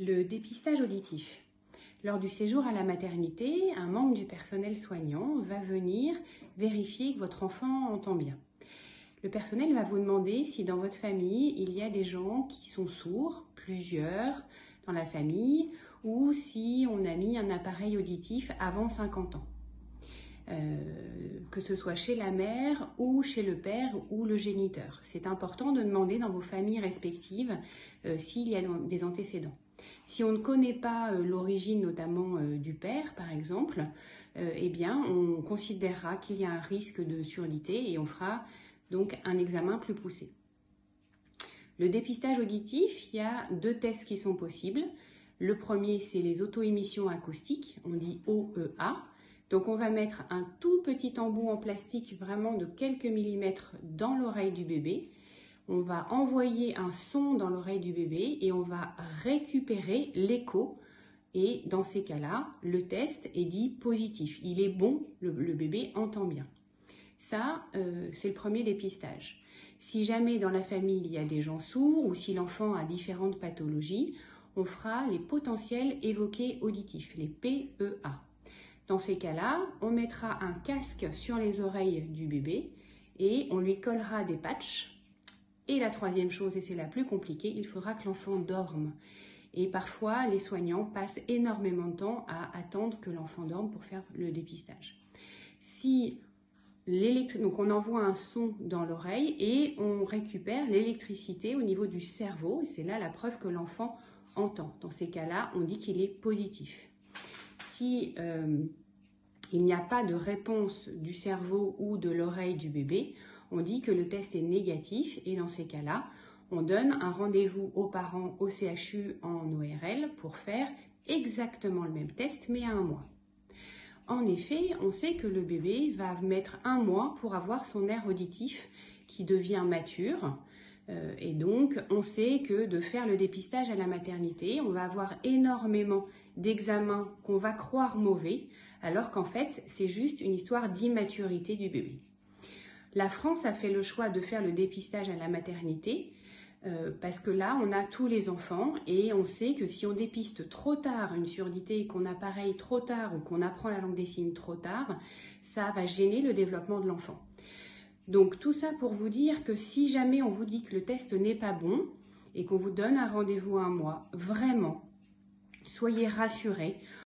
Le dépistage auditif. Lors du séjour à la maternité, un membre du personnel soignant va venir vérifier que votre enfant entend bien. Le personnel va vous demander si dans votre famille, il y a des gens qui sont sourds, plusieurs dans la famille, ou si on a mis un appareil auditif avant 50 ans. Euh, que ce soit chez la mère ou chez le père ou le géniteur. C'est important de demander dans vos familles respectives euh, s'il y a des antécédents. Si on ne connaît pas euh, l'origine notamment du père, par exemple, eh bien, on considérera qu'il y a un risque de surdité et on fera donc un examen plus poussé. Le dépistage auditif, il y a deux tests qui sont possibles. Le premier, c'est les auto-émissions acoustiques, on dit OEA. Donc on va mettre un tout petit embout en plastique vraiment de quelques millimètres dans l'oreille du bébé. On va envoyer un son dans l'oreille du bébé et on va récupérer l'écho. Et dans ces cas-là, le test est dit positif. Il est bon, le, bébé entend bien. Ça, euh, c'est le premier dépistage. Si jamais dans la famille il y a des gens sourds ou si l'enfant a différentes pathologies, on fera les potentiels évoqués auditifs, les PEA. Dans ces cas-là, on mettra un casque sur les oreilles du bébé et on lui collera des patchs. Et la troisième chose, et c'est la plus compliquée, il faudra que l'enfant dorme. Et parfois, les soignants passent énormément de temps à attendre que l'enfant dorme pour faire le dépistage. Si donc on envoie un son dans l'oreille et on récupère l'électricité au niveau du cerveau. Et c'est là la preuve que l'enfant entend. Dans ces cas-là, on dit qu'il est positif si euh, il n'y a pas de réponse du cerveau ou de l'oreille du bébé, on dit que le test est négatif et dans ces cas-là, on donne un rendez-vous aux parents au CHU en ORL pour faire exactement le même test mais à un mois. En effet, on sait que le bébé va mettre un mois pour avoir son air auditif qui devient mature. Euh, et donc, on sait que de faire le dépistage à la maternité, on va avoir énormément d'examens qu'on va croire mauvais, alors qu'en fait, c'est juste une histoire d'immaturité du bébé. La France a fait le choix de faire le dépistage à la maternité euh, parce que là, on a tous les enfants et on sait que si on dépiste trop tard une surdité, qu'on appareille trop tard ou qu'on apprend la langue des signes trop tard, ça va gêner le développement de l'enfant. Donc tout ça pour vous dire que si jamais on vous dit que le test n'est pas bon et qu'on vous donne un rendez-vous un mois, vraiment, soyez rassurés.